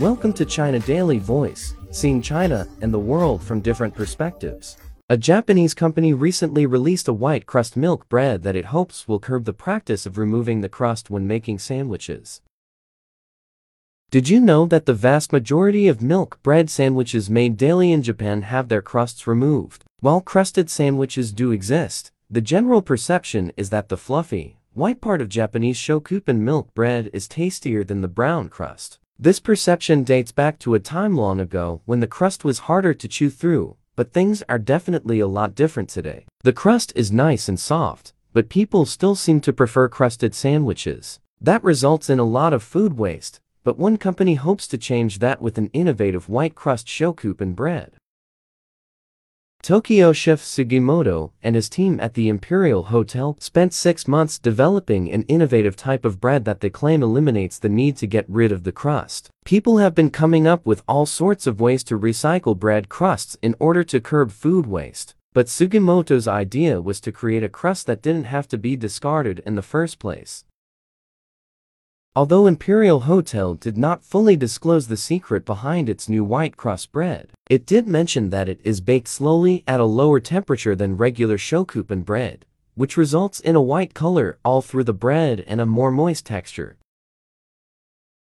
Welcome to China Daily Voice, seeing China and the world from different perspectives. A Japanese company recently released a white crust milk bread that it hopes will curb the practice of removing the crust when making sandwiches. Did you know that the vast majority of milk bread sandwiches made daily in Japan have their crusts removed? While crusted sandwiches do exist, the general perception is that the fluffy, white part of Japanese shokupan milk bread is tastier than the brown crust. This perception dates back to a time long ago when the crust was harder to chew through, but things are definitely a lot different today. The crust is nice and soft, but people still seem to prefer crusted sandwiches. That results in a lot of food waste, but one company hopes to change that with an innovative white crust shokupan bread. Tokyo chef Sugimoto and his team at the Imperial Hotel spent six months developing an innovative type of bread that they claim eliminates the need to get rid of the crust. People have been coming up with all sorts of ways to recycle bread crusts in order to curb food waste. But Sugimoto's idea was to create a crust that didn't have to be discarded in the first place. Although Imperial Hotel did not fully disclose the secret behind its new white crust bread, it did mention that it is baked slowly at a lower temperature than regular shokupan bread, which results in a white color all through the bread and a more moist texture.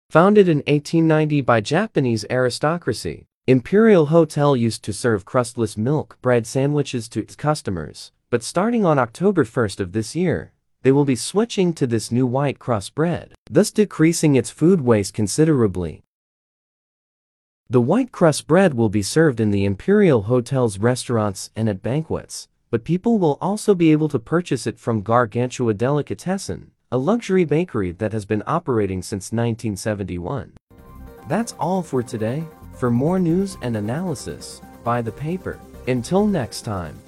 Founded in 1890 by Japanese aristocracy, Imperial Hotel used to serve crustless milk bread sandwiches to its customers, but starting on October 1st of this year, they will be switching to this new white crust bread, thus decreasing its food waste considerably. The white crust bread will be served in the Imperial Hotel's restaurants and at banquets, but people will also be able to purchase it from Gargantua Delicatessen, a luxury bakery that has been operating since 1971. That's all for today. For more news and analysis, buy the paper. Until next time.